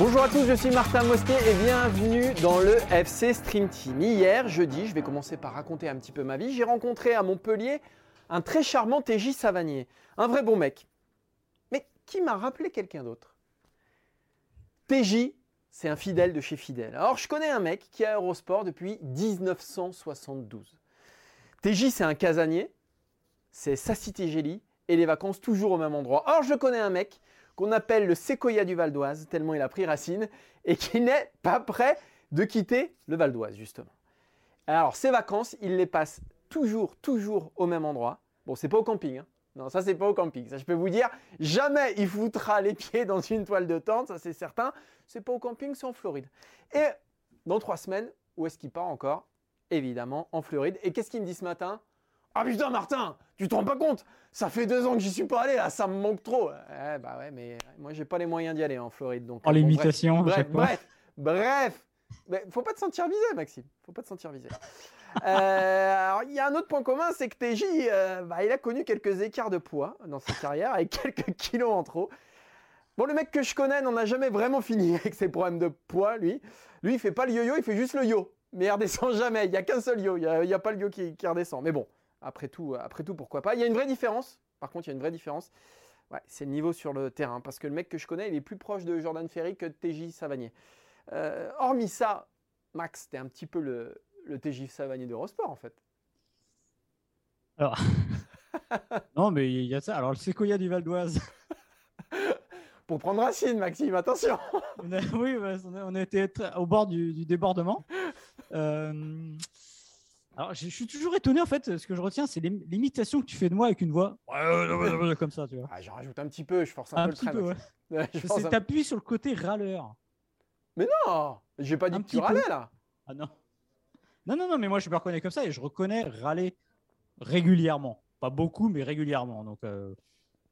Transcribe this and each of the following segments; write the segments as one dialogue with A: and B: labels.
A: Bonjour à tous, je suis Martin Mosquet et bienvenue dans le FC Stream Team. Hier, jeudi, je vais commencer par raconter un petit peu ma vie. J'ai rencontré à Montpellier un très charmant TJ Savanier, un vrai bon mec, mais qui m'a rappelé quelqu'un d'autre? TJ, c'est un fidèle de chez Fidèle. Alors, je connais un mec qui est à Eurosport depuis 1972. TJ, c'est un casanier, c'est sa cité gélie et les vacances toujours au même endroit. Or, je connais un mec qu'on appelle le séquoia du Val d'Oise, tellement il a pris racine, et qui n'est pas prêt de quitter le Val d'Oise, justement. Alors, ses vacances, il les passe toujours, toujours au même endroit. Bon, c'est pas au camping, hein. Non, ça, c'est pas au camping. Ça, je peux vous dire, jamais il foutra les pieds dans une toile de tente, ça, c'est certain. C'est pas au camping, c'est en Floride. Et dans trois semaines, où est-ce qu'il part encore? Évidemment, en Floride. Et qu'est-ce qu'il me dit ce matin? Ah putain Martin, tu te rends pas compte? Ça fait deux ans que j'y suis pas allé là, ça me manque trop. Eh bah ouais, mais moi j'ai pas les moyens d'y aller en Floride donc.
B: En l'imitation,
A: bref, bref, bref, bref. faut pas te sentir visé, Maxime. Faut pas te sentir visé. euh, alors il y a un autre point commun, c'est que TJ, euh, bah, il a connu quelques écarts de poids dans sa carrière avec quelques kilos en trop. Bon, le mec que je connais n'en a jamais vraiment fini avec ses problèmes de poids, lui. Lui, il fait pas le yo-yo, il fait juste le yo. Mais il redescend jamais. Il y a qu'un seul yo. Il n'y a, a, pas le yo qui, qui redescend. Mais bon, après tout, après tout, pourquoi pas. Il y a une vraie différence. Par contre, il y a une vraie différence. Ouais, c'est le niveau sur le terrain. Parce que le mec que je connais, il est plus proche de Jordan Ferry que de TJ Savanier. Euh, hormis ça, Max, c'était un petit peu le, le TJ Savanier d'Eurosport, en fait.
B: Alors. non, mais il y a ça. Alors, le Sequoia du Val d'Oise.
A: Pour prendre racine, Maxime, attention.
B: on a, oui, on a été au bord du, du débordement. Euh, alors, je, je, suis toujours étonné en fait. Ce que je retiens, c'est l'imitation que tu fais de moi avec une voix comme ça, tu vois.
A: Ah, J'en rajoute un petit peu, je force un,
B: un
A: peu
B: petit
A: le
B: peu, ouais. C'est un... t'appuies sur le côté râleur.
A: Mais non, j'ai pas dit un que tu râlais là.
B: Ah non. Non, non, non, mais moi je me reconnais comme ça et je reconnais râler régulièrement. Pas beaucoup, mais régulièrement. Donc, euh,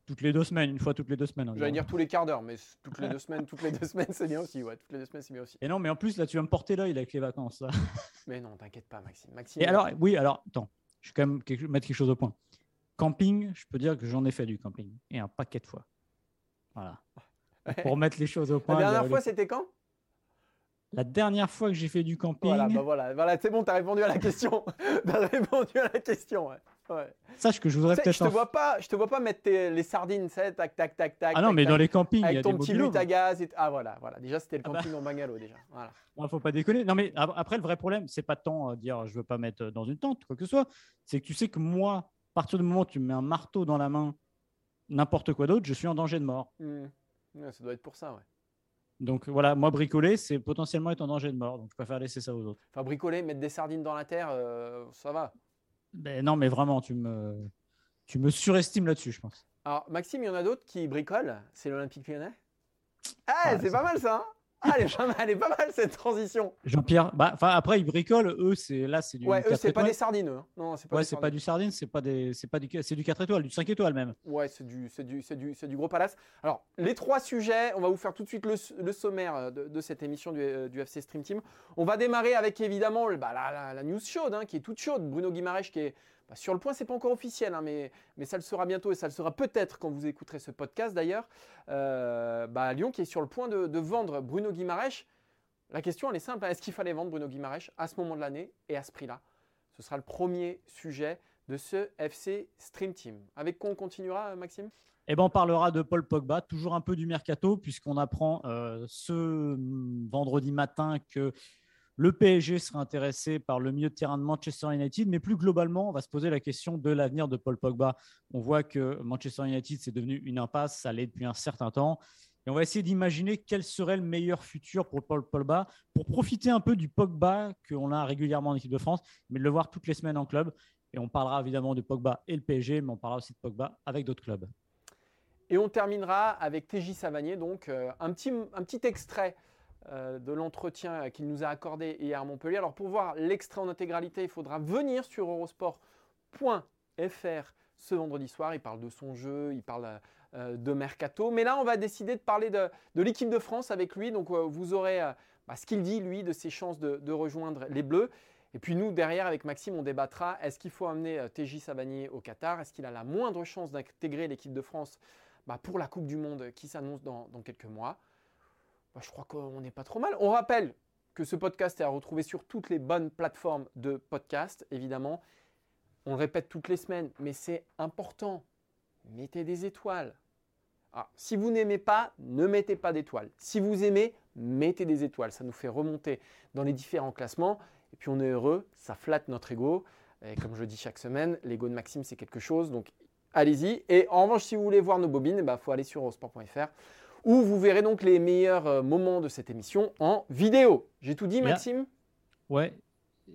B: toutes les deux semaines, une fois toutes les deux semaines.
A: J'allais dire tous les quarts d'heure, mais toutes les deux semaines, toutes les deux semaines, c'est bien aussi. Ouais, toutes les deux semaines, c'est bien aussi.
B: Et non, mais en plus, là, tu vas me porter l'œil avec les vacances. Là.
A: Mais non, t'inquiète pas, Maxime. Maxime.
B: Et alors, oui, alors, attends, je vais quand même quelque, mettre quelque chose au point. Camping, je peux dire que j'en ai fait du camping, et un paquet de fois. Voilà. Pour mettre les choses au point.
A: La dernière fois, c'était quand?
B: La dernière fois que j'ai fait du camping.
A: Voilà, bah voilà, voilà c'est bon, tu as répondu à la question. tu as répondu à la question, ouais. Ouais.
B: Sache que je voudrais peut-être.
A: Je te vois pas, je te vois pas mettre tes, les sardines, tac, tac, tac, tac.
B: Ah
A: tac,
B: non, mais
A: tac,
B: dans les campings,
A: avec
B: il y a
A: ton
B: des
A: petit but à gaz. Et... Ah voilà, voilà. Déjà, c'était le
B: Ah bah.
A: camping en bungalow déjà. Voilà.
B: Il faut pas déconner. Non, mais après, le vrai problème, c'est pas tant euh, dire je veux pas mettre dans une tente, quoi que ce soit. C'est que tu sais que moi, à partir du moment où tu me mets un marteau dans la main, n'importe quoi d'autre, je suis en danger de mort.
A: Mmh. Ouais, ça doit être pour ça, ouais.
B: Donc voilà, moi bricoler, c'est potentiellement être en danger de mort. Donc je préfère laisser ça aux autres.
A: Enfin, bricoler, mettre des sardines dans la terre, euh, ça va.
B: Ben non, mais vraiment, tu me, tu me surestimes là-dessus, je pense.
A: Alors, Maxime, il y en a d'autres qui bricolent. C'est l'Olympique lyonnais. Ah,
B: Ah,
A: c'est
B: c'est-
A: pas mal ça. hein ah, elle est pas mal, elle est pas mal cette transition.
B: Jean-Pierre, bah, après ils bricolent, eux c'est là c'est du.
A: Ouais, eux, c'est pas des sardines. eux, hein. Non, c'est pas
B: Ouais, pas du sardine, c'est pas des, c'est pas du, c'est du 4 étoiles, du 5 étoiles même.
A: Ouais, c'est du, c'est du, c'est du, du gros palace. Alors, les trois sujets, on va vous faire tout de suite le, le sommaire euh, de, de cette émission du, euh, du FC Stream Team. On va démarrer avec évidemment bah, la, la- la news chaude, hein, qui est toute chaude. Bruno Guimaraes qui est bah, sur le point, c'est pas encore officiel, hein, mais, mais ça le sera bientôt et ça le sera peut-être quand vous écouterez ce podcast d'ailleurs. Euh, bah, Lyon qui est sur le point de, vendre Bruno Guimaraes. La question, elle est simple. hein. Est-ce qu'il fallait vendre Bruno Guimaraes à ce moment de l'année et à ce prix-là? Ce sera le premier sujet de ce FC Stream Team. Avec quoi on continuera, Maxime?
B: Et ben on parlera de Paul Pogba, toujours un peu du mercato, puisqu'on apprend euh, ce vendredi matin que le PSG sera intéressé par le milieu de terrain de Manchester United, mais plus globalement, on va se poser la question de l'avenir de Paul Pogba. On voit que Manchester United, c'est devenu une impasse, ça l'est depuis un certain temps. Et on va essayer d'imaginer quel serait le meilleur futur pour Paul Pogba, pour profiter un peu du Pogba qu'on a régulièrement en équipe de France, mais de le voir toutes les semaines en club. Et on parlera évidemment de Pogba et le PSG, mais on parlera aussi de Pogba avec d'autres clubs.
A: Et on terminera avec TJ Savanier, donc euh, un, petit, un petit extrait euh, de l'entretien qu'il nous a accordé hier à Montpellier. Alors pour voir l'extrait en intégralité, il faudra venir sur eurosport.fr ce vendredi soir. Il parle de son jeu, il parle euh, de Mercato. Mais là, on va décider de parler de, l'équipe de France avec lui. Donc vous aurez bah, ce qu'il dit, lui, de ses chances de, rejoindre les Bleus. Et puis nous, derrière, avec Maxime, on débattra, est-ce qu'il faut amener TJ Savanier au Qatar? Est-ce qu'il a la moindre chance d'intégrer l'équipe de France bah, pour la Coupe du Monde qui s'annonce dans, quelques mois? Bah, Je crois qu'on n'est pas trop mal. On rappelle que ce podcast est à retrouver sur toutes les bonnes plateformes de podcast, évidemment. On le répète toutes les semaines, mais c'est important. Mettez des étoiles. Ah, si vous n'aimez pas, ne mettez pas d'étoiles. Si vous aimez, mettez des étoiles. Ça nous fait remonter dans les différents classements. Et puis on est heureux, ça flatte notre ego. Et comme je dis chaque semaine, l'ego de Maxime, c'est quelque chose. Donc allez-y. Et en revanche, si vous voulez voir nos bobines, il eh ben, faut aller sur eurosport.fr où vous verrez donc les meilleurs euh, moments de cette émission en vidéo. J'ai tout dit, Maxime?
B: Ouais.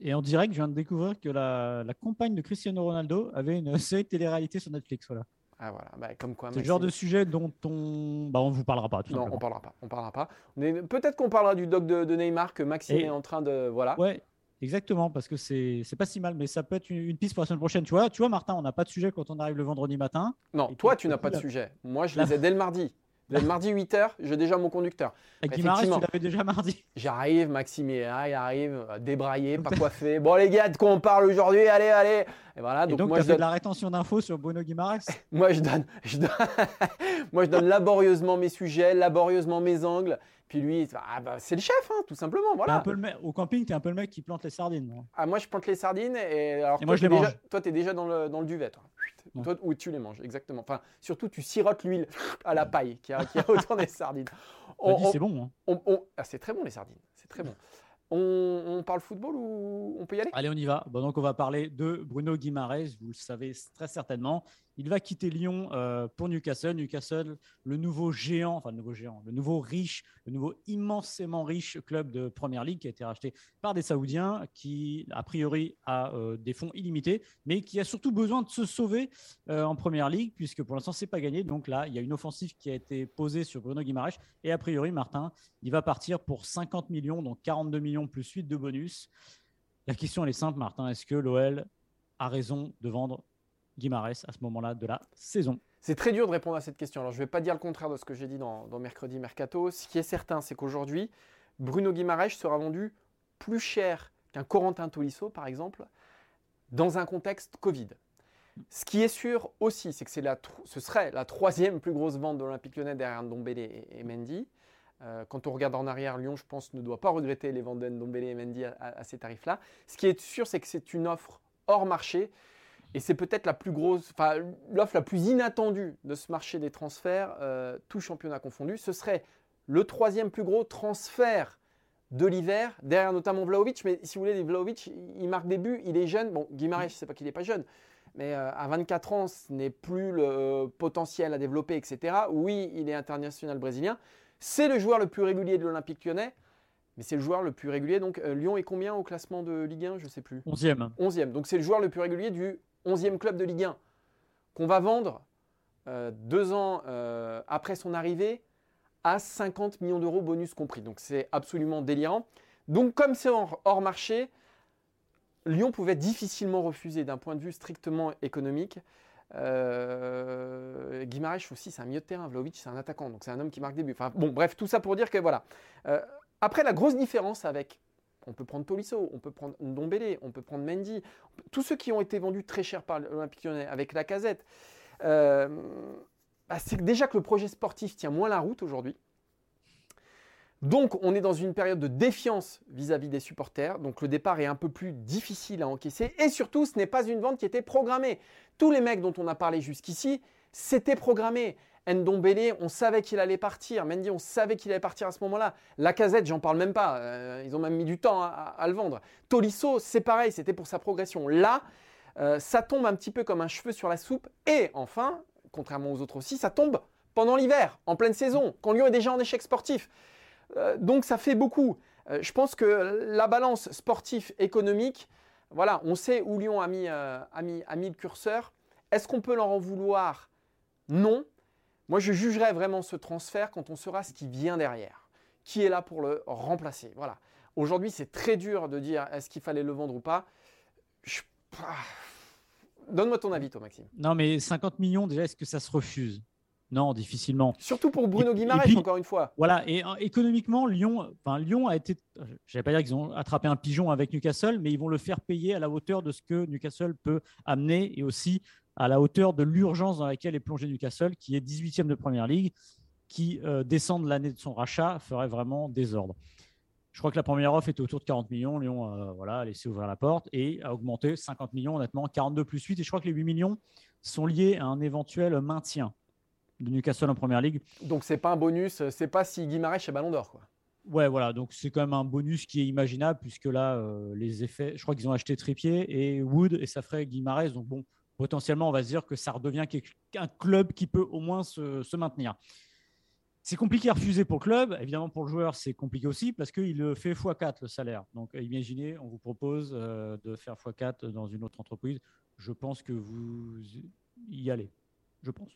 B: Et en direct, je viens de découvrir que la, compagne de Cristiano Ronaldo avait une série de télé-réalité sur Netflix. Voilà.
A: Ah voilà, bah, comme quoi.
B: C'est le genre de sujet dont on, bah, on vous parlera pas.
A: non, on parlera pas. On parlera pas. Peut-être qu'on parlera du doc de, Neymar que Maxime est en train de voilà.
B: Ouais, Exactement, parce que c'est pas si mal, mais ça peut être une, piste pour la semaine prochaine. Tu vois, tu vois, Martin, on n'a pas de sujet quand on arrive le vendredi matin.
A: Non, toi, tu n'as pas de sujet. Moi, je les ai dès le mardi. Mardi 8h, j'ai déjà mon conducteur.
B: Avec Guimarães, tu l'avais déjà mardi.
A: J'arrive, Maxime il arrive, débraillé, pas coiffé. Bon, les gars, de quoi on parle aujourd'hui? Allez, allez
B: Et voilà. donc, moi, je donne... de la rétention d'infos sur Bruno Guimarães
A: Moi, je donne, je donne... moi, je donne laborieusement mes sujets, laborieusement mes angles. Puis lui, ah bah, c'est le chef, hein, tout simplement. Voilà.
B: Un peu le Au camping, tu es un peu le mec qui plante les sardines. Moi.
A: Ah, moi, je plante les sardines et, alors,
B: moi, je les mange.
A: Toi, tu es déjà dans le, dans le duvet. Toi. Ou tu les manges, exactement. Enfin, surtout, tu sirotes l'huile à la paille qui a, qui a autour des sardines.
B: c'est bon. Hein.
A: Ah, c'est très bon, les sardines. C'est très bon. On, parle football ou on peut y aller?
B: Allez, on y va. Bon, donc, on va parler de Bruno Guimaraes. Vous le savez très certainement. Il va quitter Lyon euh, pour Newcastle. Newcastle, le nouveau géant, enfin le nouveau géant, le nouveau riche, le nouveau immensément riche club de Première Ligue qui a été racheté par des Saoudiens, qui a priori a euh, des fonds illimités, mais qui a surtout besoin de se sauver euh, en Première Ligue, puisque pour l'instant c'est pas gagné. Donc là, il y a une offensive qui a été posée sur Bruno Guimaraes, et a priori, Martin, il va partir pour 50 millions, donc 42 millions plus 8 de bonus. La question elle est simple, Martin. Est-ce que l'OL a raison de vendre Guimarães à ce moment-là de la saison
A: C'est très dur de répondre à cette question. Alors, je ne vais pas dire le contraire de ce que j'ai dit dans, Mercredi Mercato. Ce qui est certain, c'est qu'aujourd'hui, Bruno Guimarães sera vendu plus cher qu'un Corentin Tolisso, par exemple, dans un contexte Covid. Ce qui est sûr aussi, c'est que ce serait la troisième plus grosse vente de l'Olympique lyonnais derrière Ndombele et, Mendy. Euh, quand on regarde en arrière, Lyon, je pense, ne doit pas regretter les ventes d'Ndombele et Mendy à ces tarifs-là. Ce qui est sûr, c'est que c'est une offre hors marché et c'est peut-être la plus grosse, enfin l'offre la plus inattendue de ce marché des transferts, euh, tout championnat confondu. Ce serait le troisième plus gros transfert de l'hiver, derrière notamment Vlaovic. Mais si vous voulez, Vlaovic, il marque des buts, il est jeune. Bon, Guimarães, je ne sais pas qu'il n'est pas jeune. Mais euh, à 24 ans, ce n'est plus le potentiel à développer, etc. Oui, il est international brésilien. C'est le joueur le plus régulier de l'Olympique lyonnais. Mais c'est le joueur le plus régulier. Donc euh, Lyon est combien au classement de Ligue 1 Je ne sais plus.
B: 11e.
A: 11e. Donc c'est le joueur le plus régulier du 11e club de Ligue 1, qu'on va vendre euh, deux ans euh, après son arrivée à 50 millions d'euros bonus compris. Donc c'est absolument délirant. Donc comme c'est hors, marché, Lyon pouvait difficilement refuser d'un point de vue strictement économique. Euh, aussi, c'est un milieu de terrain. Vlaovic, c'est un attaquant. Donc c'est un homme qui marque des buts. Enfin bon, bref, tout ça pour dire que voilà. Euh, après, la grosse différence avec on peut prendre Tolisso, on peut prendre Ndombele, on peut prendre Mendy, tous ceux qui ont été vendus très cher par l'Olympique lyonnais avec la casette. Euh, bah, c'est déjà que le projet sportif tient moins la route aujourd'hui. Donc on est dans une période de défiance vis-à-vis des supporters, donc le départ est un peu plus difficile à encaisser, et surtout ce n'est pas une vente qui était programmée. Tous les mecs dont on a parlé jusqu'ici, c'était programmé. Ndombele, on savait qu'il allait partir. Mendy, on savait qu'il allait partir à ce moment-là. La casette, j'en parle même pas. Euh, ils ont même mis du temps à, le vendre. Tolisso, c'est pareil, c'était pour sa progression. Là, euh, ça tombe un petit peu comme un cheveu sur la soupe. Et enfin, contrairement aux autres aussi, ça tombe pendant l'hiver, en pleine saison, quand Lyon est déjà en échec sportif. Euh, donc ça fait beaucoup. Je pense que la balance sportif-économique, voilà, on sait où Lyon a mis, a mis le curseur. Est-ce qu'on peut leur en vouloir? Non. Moi, je jugerai vraiment ce transfert quand on saura ce qui vient derrière. Qui est là pour le remplacer? Voilà. Aujourd'hui, c'est très dur de dire est-ce qu'il fallait le vendre ou pas. Ah. Donne-moi ton avis, toi, Maxime.
B: Non, mais 50 millions, déjà, est-ce que ça se refuse? Non, difficilement.
A: Surtout pour Bruno Guimaraes, encore une fois.
B: Voilà, et euh, économiquement, Lyon, enfin, Lyon a été, je vais pas dire qu'ils ont attrapé un pigeon avec Newcastle, mais ils vont le faire payer à la hauteur de ce que Newcastle peut amener et aussi à la hauteur de l'urgence dans laquelle est plongé Newcastle, qui est 18e de Première Ligue, qui euh, descend de l'année de son rachat, ferait vraiment désordre. Je crois que la première offre était autour de 40 millions. Lyon euh, voilà, a laissé ouvrir la porte et a augmenté 50 millions, honnêtement, 42 plus 8. Et je crois que les 8 millions sont liés à un éventuel maintien de Newcastle en première ligue.
A: Donc, c'est pas un bonus, c'est pas si Guimarães est ballon d'or. Quoi.
B: Ouais, voilà. Donc, c'est quand même un bonus qui est imaginable puisque là, euh, les effets, je crois qu'ils ont acheté Trippier et Wood et ça ferait Guimarães. Donc, bon, potentiellement, on va se dire que ça redevient un club qui peut au moins se, maintenir. C'est compliqué à refuser pour le club. Évidemment, pour le joueur, c'est compliqué aussi parce qu'il fait x4 le salaire. Donc, imaginez, on vous propose euh, de faire x4 dans une autre entreprise. Je pense que vous y allez. Je pense.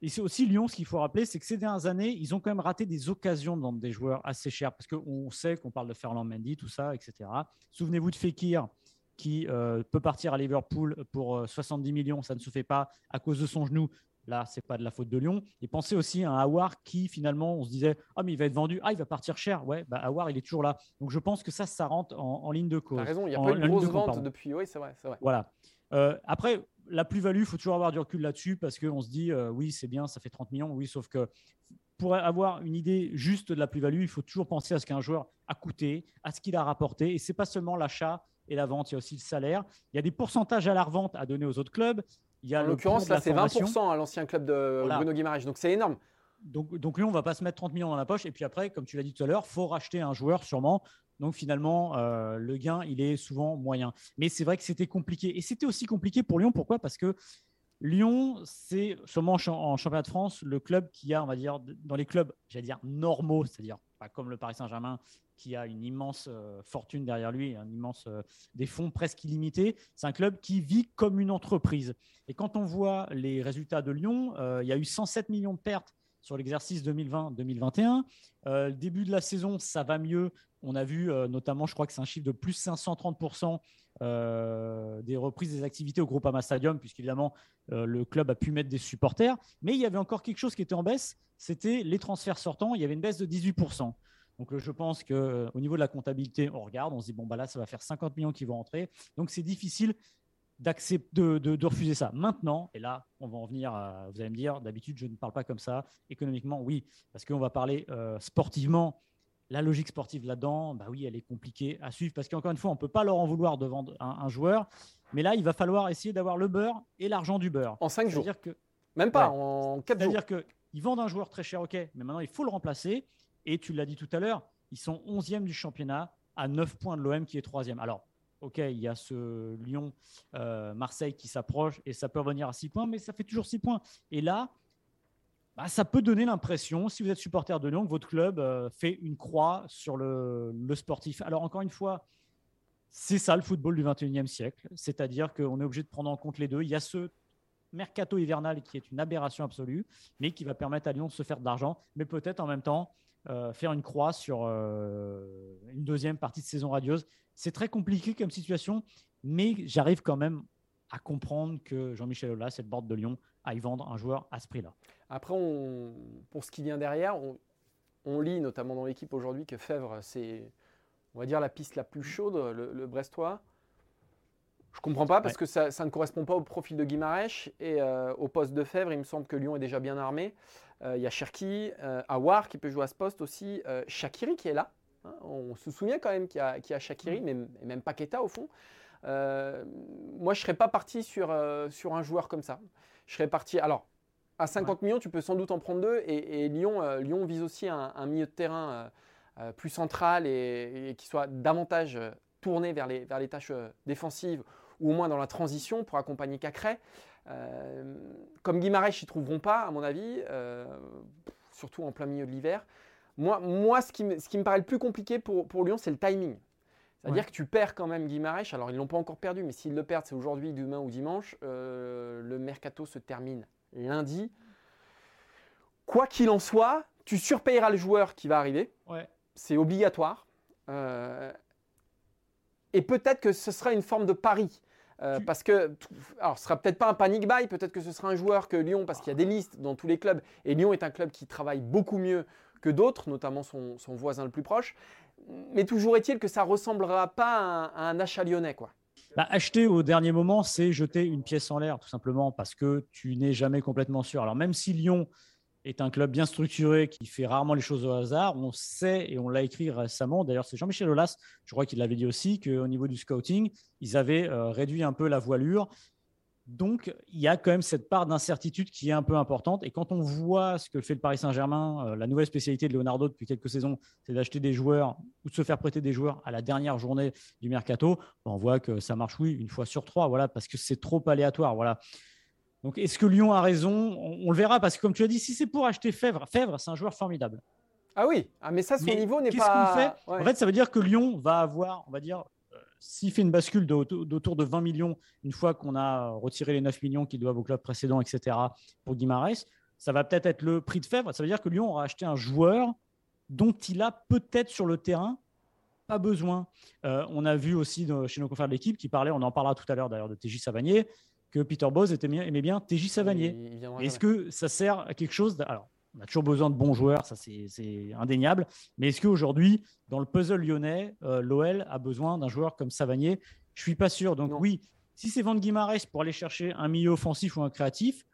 B: Et c'est aussi Lyon, ce qu'il faut rappeler, c'est que ces dernières années, ils ont quand même raté des occasions de des joueurs assez chers parce qu'on sait qu'on parle de Ferland Mendy, tout ça, etc. Souvenez-vous de Fekir qui euh, peut partir à Liverpool pour 70 euh, millions, ça ne se fait pas à cause de son genou. Là, c'est pas de la faute de Lyon. Et pensez aussi à un Awar qui, finalement, on se disait Ah, mais il va être vendu. Ah, il va partir cher. Ouais, bah, Awar, il est toujours là. Donc, je pense que ça, ça rentre en, ligne de cause.
A: Tu raison, il n'y a pas eu de grosse vente depuis. Oui, c'est vrai, vrai,
B: Voilà. Euh, après, la plus-value, il faut toujours avoir du recul là-dessus parce qu'on se dit Oui, c'est bien, ça fait 30 millions. Oui, sauf que pour avoir une idée juste de la plus-value, il faut toujours penser à ce qu'un joueur a coûté, à ce qu'il a rapporté. Et c'est pas seulement l'achat et la vente, il y a aussi le salaire. Il y a des pourcentages à la revente à donner aux autres clubs. Il y
A: a en l'occurrence, là, c'est 20% à l'ancien club de Bruno Guimaraes. Donc, c'est énorme.
B: Donc, donc, lui, on va pas se mettre 30 millions dans la poche. Et puis après, comme tu l'as dit tout à l'heure, faut racheter un joueur sûrement. Donc finalement, euh, le gain, il est souvent moyen. Mais c'est vrai que c'était compliqué. Et c'était aussi compliqué pour Lyon. Pourquoi? Parce que Lyon, c'est sûrement en championnat de France le club qui a, on va dire, dans les clubs, j'allais dire normaux, c'est-à-dire pas comme le Paris Saint-Germain qui a une immense euh, fortune derrière lui, un immense, euh, des fonds presque illimités. C'est un club qui vit comme une entreprise. Et quand on voit les résultats de Lyon, euh, il y a eu 107 millions de pertes sur l'exercice 2020-2021. le début de la saison, ça va mieux. On a vu notamment, je crois que c'est un chiffre de plus 530% euh, des reprises des activités au Groupama Stadium, puisqu'évidemment, le club a pu mettre des supporters. Mais il y avait encore quelque chose qui était en baisse, c'était les transferts sortants. Il y avait une baisse de 18%. Donc je pense qu'au euh, niveau de la comptabilité, on regarde, on se dit, bon, bah là, ça va faire 50 millions qui vont entrer. Donc c'est difficile d'accepter de, de, refuser ça. Maintenant, et là, on va en venir, à, vous allez me dire, d'habitude, je ne parle pas comme ça. Économiquement, oui, parce qu'on va parler sportivement la logique sportive là-dedans, bah oui, elle est compliquée à suivre parce qu'encore une fois, on ne peut pas leur en vouloir de vendre un, joueur. Mais là, il va falloir essayer d'avoir le beurre et l'argent du beurre.
A: En 5 jours. Que, Même pas, en 4 jours.
B: C'est-à-dire qu'ils vendent un joueur très cher, ok, mais maintenant il faut le remplacer. Et tu l'as dit tout à l'heure, ils sont 11e du championnat à 9 points de l'OM qui est 3e. Alors, ok, il y a ce Lyon-Marseille euh, qui s'approche et ça peut revenir à 6 points, mais ça fait toujours 6 points. Et là, bah, ça peut donner l'impression, si vous êtes supporter de Lyon, que votre club euh, fait une croix sur le, sportif. Alors encore une fois, c'est ça le football du 21e siècle, c'est-à-dire qu'on est obligé de prendre en compte les deux. Il y a ce mercato hivernal qui est une aberration absolue, mais qui va permettre à Lyon de se faire de l'argent, mais peut-être en même temps euh, faire une croix sur euh, une deuxième partie de saison radieuse. C'est très compliqué comme situation, mais j'arrive quand même à comprendre que Jean-Michel Aulas, cette borde de Lyon, aille vendre un joueur à ce prix-là.
A: Après, pour ce qui vient derrière, on, lit notamment dans l'équipe aujourd'hui que Fèvre, c'est, on va dire, la piste la plus chaude, le, Brestois. Je comprends pas parce que ça, ne correspond pas au profil de Guimarèche et euh, au poste de Fèvre, il me semble que Lyon est déjà bien armé. Euh, il y a Cherki, euh, Awar qui peut jouer à ce poste aussi, Shakiri qui est là. Hein. on se souvient quand même qu'il y a, qu'il y a Shakiri, mm. mais et même Paqueta au fond. moi, je serais pas parti sur, sur un joueur comme ça. Je serais parti. Alors, à 50 millions, tu peux sans doute en prendre deux. Et, Lyon, euh, Lyon vise aussi un, milieu de terrain euh, euh, plus central et, qui soit davantage tourné vers les, vers les tâches défensives ou au moins dans la transition pour accompagner Cacré. comme Guimarães, ils ne trouveront pas, à mon avis, surtout en plein milieu de l'hiver. Moi, moi ce, qui me, ce qui me paraît le plus compliqué pour, pour Lyon, c'est le timing. C'est-à-dire que tu perds quand même Guimarães. Alors, ils ne l'ont pas encore perdu, mais s'ils le perdent, c'est aujourd'hui, demain ou dimanche. le mercato se termine lundi. Quoi qu'il en soit, tu surpayeras le joueur qui va arriver. C'est obligatoire. Euh, et peut-être que ce sera une forme de pari. Euh, parce que, alors ce sera peut-être pas un panic buy, peut-être que ce sera un joueur que Lyon, parce qu'il y a des listes dans tous les clubs, et Lyon est un club qui travaille beaucoup mieux que d'autres, notamment son, voisin le plus proche. Mais toujours est-il que ça ressemblera pas à un, achat lyonnais, quoi.
B: Bah, acheter au dernier moment, c'est jeter une pièce en l'air, tout simplement, parce que tu n'es jamais complètement sûr. Alors même si Lyon est un club bien structuré qui fait rarement les choses au hasard. On sait, et on l'a écrit récemment, d'ailleurs c'est Jean-Michel Aulas, je crois qu'il l'avait dit aussi, qu'au niveau du scouting, ils avaient euh, réduit un peu la voilure. Donc, il y a quand même cette part d'incertitude qui est un peu importante. Et quand on voit ce que fait le Paris Saint-Germain, euh, la nouvelle spécialité de Leonardo depuis quelques saisons, c'est d'acheter des joueurs ou de se faire prêter des joueurs à la dernière journée du mercato, on voit que ça marche, oui, une fois sur trois, voilà, parce que c'est trop aléatoire. Voilà. Donc, est-ce que Lyon a raison? On, le verra parce que, comme tu as dit, si c'est pour acheter Fèvre, Fèvre, c'est un joueur formidable.
A: Ah oui, ah, mais ça, son niveau n'est pas.
B: Fait? En fait, ça veut dire que Lyon va avoir, on va dire, euh, s'il fait une bascule d'autour de 20 millions, une fois qu'on a retiré les 9 millions qui doivent au club précédent, etc., pour Guimarães, ça va peut-être être le prix de Fèvre. Ça veut dire que Lyon aura acheté un joueur dont il a peut-être sur le terrain pas besoin. Euh, on a vu aussi chez nos confrères de l'équipe qui parlaient, on en parlera tout à l'heure d'ailleurs de TJ Savanier, que Peter Bose aimait bien TJ Savanier. Est-ce que ça sert à quelque chose Alors, on a toujours besoin de bons joueurs, ça c'est indéniable. Mais est-ce qu'aujourd'hui, dans le puzzle lyonnais, euh, l'OL a besoin d'un joueur comme Savanier? Je suis pas sûr. Donc oui, si c'est Van Guimarães pour aller chercher un milieu offensif ou un créatif,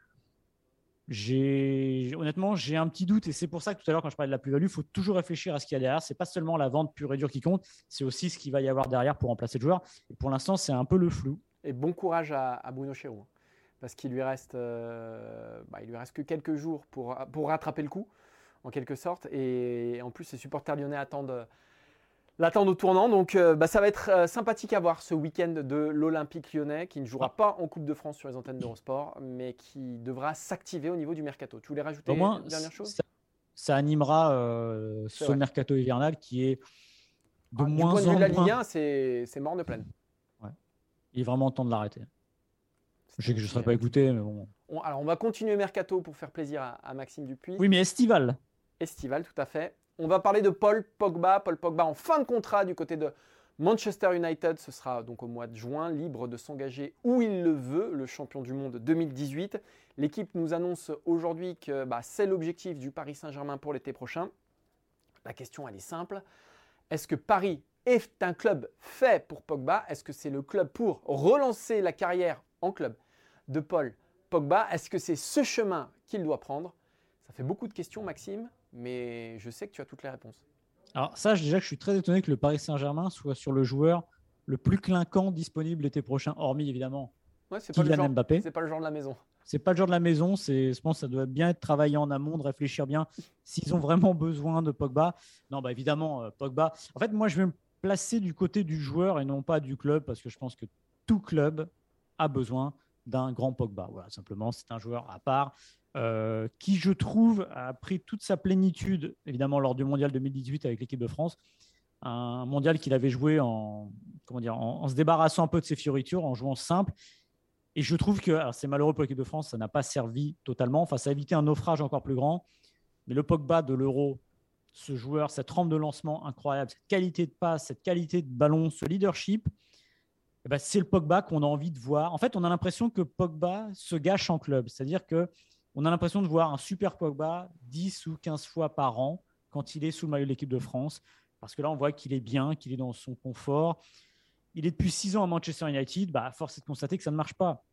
B: j'ai honnêtement j'ai un petit doute et c'est pour ça que tout à l'heure quand je parlais de la plus-value, il faut toujours réfléchir à ce qu'il y a derrière. C'est pas seulement la vente pure et dure qui compte, c'est aussi ce qu'il va y avoir derrière pour remplacer le joueur. Et pour l'instant, c'est un peu le flou.
A: Et bon courage à, Bruno Chéroux, hein, parce qu'il lui reste, euh, bah, il lui reste que quelques jours pour, pour rattraper le coup, en quelque sorte. Et en plus, ses supporters lyonnais attendent l'attendent au tournant. Donc euh, bah, ça va être euh, sympathique à voir ce week-end de l'Olympique lyonnais qui ne jouera ah. pas en Coupe de France sur les antennes d'Eurosport, mais qui devra s'activer au niveau du mercato. Tu voulais rajouter une dernière chose?
B: ça, animera ce mercato hivernal qui est de ah, moins du point de vue de la Ligue 1,
A: c'est mort de pleine.
B: Il est vraiment temps de l'arrêter. Je sais que je ne serais pas écouté, mais bon.
A: alors, on va continuer Mercato pour faire plaisir à, Maxime Dupuis.
B: Oui, mais estival.
A: Estival, tout à fait. On va parler de Paul Pogba. Paul Pogba en fin de contrat du côté de Manchester United. Ce sera donc au mois de juin, libre de s'engager où il le veut, le champion du monde 2018. L'équipe nous annonce aujourd'hui que bah, c'est l'objectif du Paris Saint-Germain pour l'été prochain. La question, elle est simple. Est-ce que Paris est un club fait pour Pogba Est-ce que c'est le club pour relancer la carrière en club de Paul Pogba? Est-ce que c'est ce chemin qu'il doit prendre? Ça fait beaucoup de questions, Maxime, mais je sais que tu as toutes les réponses.
B: Alors, ça, déjà que je suis très étonné que le Paris Saint-Germain soit sur le joueur le plus clinquant disponible l'été prochain, hormis évidemment
A: ouais, c'est pas, le genre, c'est pas le genre de la maison.
B: C'est pas le genre de la maison. C'est, je pense que ça doit bien être travaillé en amont, de réfléchir bien s'ils ont vraiment besoin de Pogba. Non, bah évidemment, euh, Pogba. En fait, moi, je vais me placé du côté du joueur et non pas du club, parce que je pense que tout club a besoin d'un grand Pogba. Voilà, simplement, c'est un joueur à part. Euh, qui, je trouve, a pris toute sa plénitude, évidemment, lors du mondial 2018 avec l'équipe de France. Un mondial qu'il avait joué en, comment dire, en, se débarrassant un peu de ses fioritures, en jouant simple. Et je trouve que, c'est malheureux pour l'équipe de France, ça n'a pas servi totalement. Enfin, ça a évité un naufrage encore plus grand. Mais le Pogba de l'Euro ce joueur, cette rampe de lancement incroyable, cette qualité de passe, cette qualité de ballon, ce leadership, eh ben, c'est le Pogba qu'on a envie de voir. En fait, on a l'impression que Pogba se gâche en club. C'est-à-dire que on a l'impression de voir un super Pogba 10 ou 15 fois par an quand il est sous le maillot de l'équipe de France. Parce que là, on voit qu'il est bien, qu'il est dans son confort. Il est depuis 6 ans à Manchester United. Bah, force est de constater que ça ne marche pas.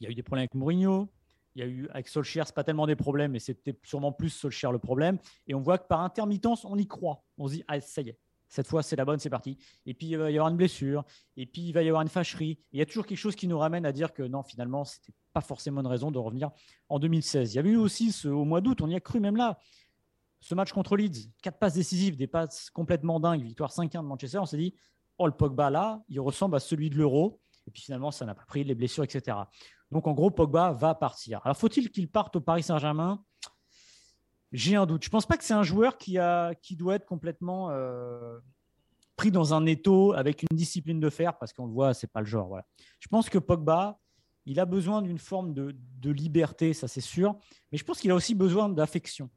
B: Il y a eu des problèmes avec Mourinho, il y a eu avec Solskjaer, ce pas tellement des problèmes, mais c'était sûrement plus Solskjaer le problème. Et on voit que par intermittence, on y croit. On se dit, ah, ça y est, cette fois, c'est la bonne, c'est parti. Et puis, il va y avoir une blessure. Et puis, il va y avoir une fâcherie. il y a toujours quelque chose qui nous ramène à dire que non, finalement, ce n'était pas forcément une raison de revenir en 2016. Il y avait eu aussi au mois d'août, on y a cru même là. Ce match contre Leeds, quatre passes décisives, des passes complètement dingues, victoire 5-1 de Manchester. On s'est dit, oh, le Pogba là, il ressemble à celui de l'Euro. Et puis finalement, ça n'a pas pris les blessures, etc. Donc en gros, Pogba va partir. Alors faut-il qu'il parte au Paris Saint-Germain? J'ai un doute. Je ne pense pas que c'est un joueur qui, a, qui doit être complètement euh, pris dans un étau avec une discipline de fer, parce qu'on le voit, c'est pas le genre. Je pense que Pogba, il a besoin d'une forme de, de, liberté, ça c'est sûr, mais je pense qu'il a aussi besoin d'affection.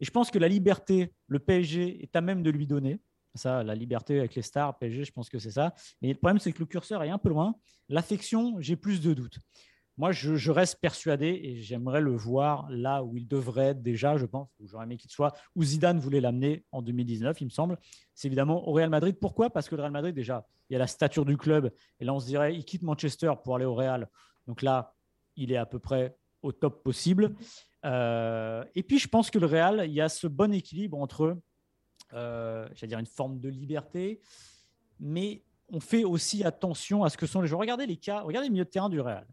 B: Et je pense que la liberté, le PSG est à même de lui donner. Ça, la liberté avec les stars, PSG, je pense que c'est ça. Mais le problème, c'est que le curseur est un peu loin. L'affection, j'ai plus de doutes. Moi, je, reste persuadé et j'aimerais le voir là où il devrait être déjà, je pense, où j'aurais aimé qu'il soit, où Zidane voulait l'amener en 2019, il me semble. C'est évidemment au Real Madrid. Pourquoi? Parce que le Real Madrid, déjà, il y a la stature du club. Et là, on se dirait, il quitte Manchester pour aller au Real. Donc là, il est à peu près au top possible. Euh, et puis, je pense que le Real, il y a ce bon équilibre entre j'allais dire une forme de liberté, mais on fait aussi attention à ce que sont les joueurs. Regardez les cas, regardez le milieu de terrain du Real.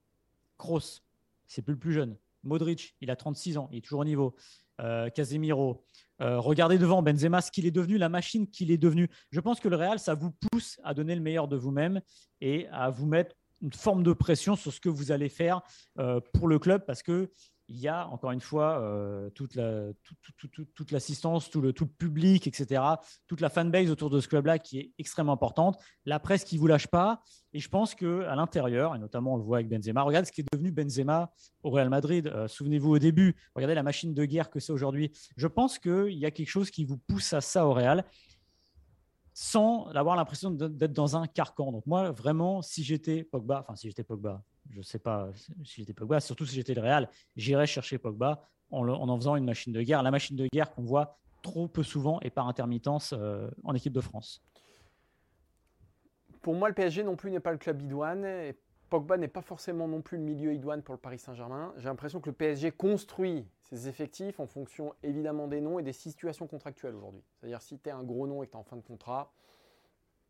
B: Kroos, c'est plus le plus jeune. Modric, il a 36 ans, il est toujours au niveau. Euh, Casemiro. Euh, regardez devant Benzema, ce qu'il est devenu, la machine qu'il est devenu. Je pense que le Real, ça vous pousse à donner le meilleur de vous-même et à vous mettre une forme de pression sur ce que vous allez faire euh, pour le club parce que il y a encore une fois euh, toute, la, toute, l'assistance, tout le, tout le public, etc., toute la fanbase autour de ce club-là qui est extrêmement importante. La presse qui ne vous lâche pas. Et je pense qu'à l'intérieur, et notamment on le voit avec Benzema, regardez ce qui est devenu Benzema au Real Madrid. Euh, souvenez-vous au début, regardez la machine de guerre que c'est aujourd'hui. Je pense qu'il y a quelque chose qui vous pousse à ça au Real sans avoir l'impression d'être dans un carcan. Donc moi, vraiment, si j'étais Pogba, enfin si j'étais Pogba, je ne sais pas si j'étais Pogba, surtout si j'étais le Real, j'irais chercher Pogba en, en, faisant une machine de guerre, la machine de guerre qu'on voit trop peu souvent et par intermittence euh, en équipe de France.
A: Pour moi, le PSG non plus n'est pas le club idoine. Et Pogba n'est pas forcément non plus le milieu idoine pour le Paris Saint-Germain. J'ai l'impression que le PSG construit ses effectifs en fonction évidemment des noms et des situations contractuelles aujourd'hui. C'est-à-dire si tu es un gros nom et que tu es en fin de contrat,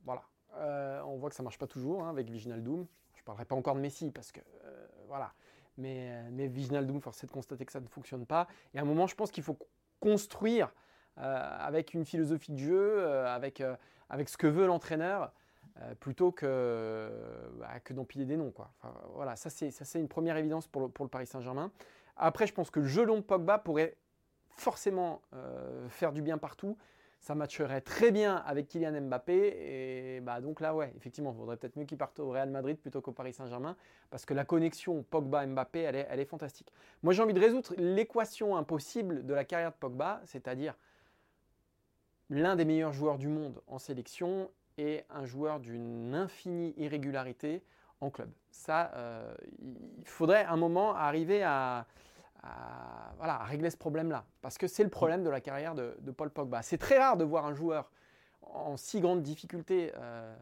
A: voilà. Euh, on voit que ça ne marche pas toujours hein, avec Doom ne parlerai pas encore de Messi parce que euh, voilà. Mais, euh, mais Viginaldoum, force est de constater que ça ne fonctionne pas. Et à un moment, je pense qu'il faut construire euh, avec une philosophie de jeu, avec, avec ce que veut l'entraîneur, plutôt que, bah, que d'empiler des noms. Quoi. voilà, ça c'est une première évidence pour le, pour le Paris Saint-Germain. Après, je pense que le jeu long Pogba pourrait forcément faire du bien partout ça matcherait très bien avec Kylian Mbappé. Et bah donc là, ouais, effectivement, il vaudrait peut-être mieux qu'il parte au Real Madrid plutôt qu'au Paris Saint-Germain, parce que la connexion Pogba-Mbappé, elle est, elle est fantastique. Moi, j'ai envie de résoudre l'équation impossible de la carrière de Pogba, c'est-à-dire l'un des meilleurs joueurs du monde en sélection et un joueur d'une infinie irrégularité en club. Ça, euh, il faudrait un moment arriver à, à, voilà, régler ce problème-là. Parce que c'est le problème de la carrière de, Paul Pogba. C'est très rare de voir un joueur en si grande difficulté euh,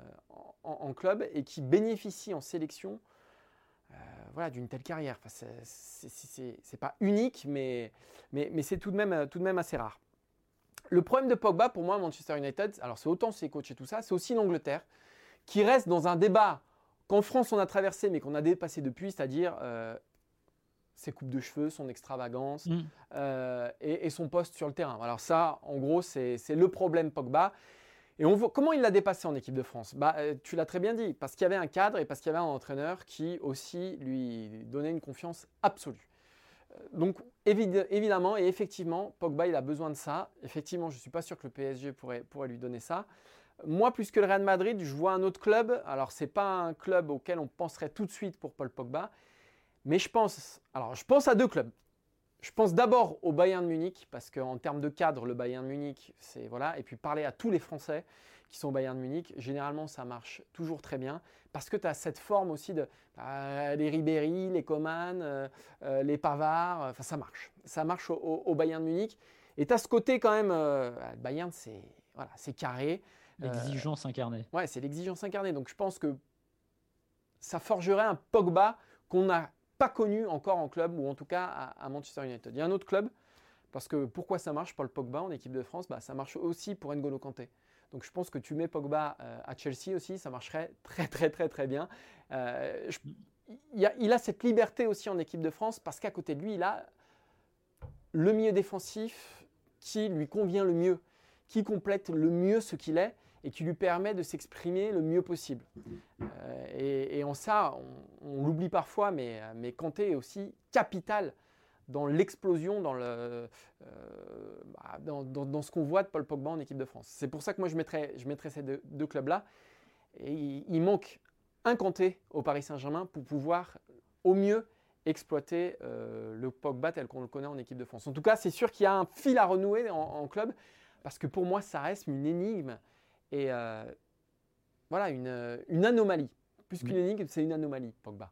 A: en, club et qui bénéficie en sélection euh, voilà, d'une telle carrière. Enfin, c'est pas unique, mais, mais, mais c'est tout, de même, tout de même assez rare. Le problème de Pogba, pour moi, Manchester United, alors c'est autant ses coachs et tout ça, c'est aussi l'Angleterre, qui reste dans un débat qu'en France on a traversé, mais qu'on a dépassé depuis, c'est-à-dire euh, ses coupes de cheveux, son extravagance mm. euh, et, son poste sur le terrain. Alors ça, en gros, c'est le problème Pogba. Et on voit comment il l'a dépassé en équipe de France? Bah, euh, tu l'as très bien dit, parce qu'il y avait un cadre et parce qu'il y avait un entraîneur qui aussi lui donnait une confiance absolue. Euh, donc évidemment et effectivement, Pogba, il a besoin de ça. Effectivement, je ne suis pas sûr que le PSG pourrait, pourrait lui donner ça. Moi, plus que le Real Madrid, je vois un autre club. Alors, ce n'est pas un club auquel on penserait tout de suite pour Paul Pogba. Mais je pense, alors je pense à deux clubs. Je pense d'abord au Bayern Munich, parce qu'en termes de cadre, le Bayern Munich, c'est voilà, et puis parler à tous les Français qui sont au Bayern Munich, généralement ça marche toujours très bien, parce que tu as cette forme aussi de bah, les Ribéry, les Coman, euh, euh, les Pavard, enfin ça marche. Ça marche au, Bayern Munich. Et tu as ce côté quand même, euh, le Bayern c'est voilà, carré.
B: L'exigence incarnée.
A: Ouais, c'est l'exigence incarnée. Donc je pense que ça forgerait un Pogba qu'on a pas connu encore en club, ou en tout cas à, Manchester United. Il y a un autre club, parce que pourquoi ça marche Paul Pogba en équipe de France? Bah, Ça marche aussi pour N'Golo Kanté. Donc je pense que tu mets Pogba euh, à Chelsea aussi, ça marcherait très très très très bien. Euh, il, a, il, a, cette liberté aussi en équipe de France parce qu'à côté de lui, il a le milieu défensif qui lui convient le mieux, qui complète le mieux ce qu'il est et qui lui permet de s'exprimer le mieux possible. Euh, et, en ça, on, l'oublie parfois, mais, mais Kanté est aussi capital dans l'explosion, dans, le, euh, bah, dans, ce qu'on voit de Paul Pogba en équipe de France. C'est pour ça que moi je mettrais, je mettrais ces deux, clubs-là. Il, manque un Kanté au Paris Saint-Germain pour pouvoir au mieux exploiter euh, le Pogba tel qu'on le connaît en équipe de France. En tout cas, c'est sûr qu'il y a un fil à renouer en, club, parce que pour moi, ça reste une énigme et euh, voilà, une, une, anomalie. Plus qu'une énigme, c'est une anomalie, Pogba.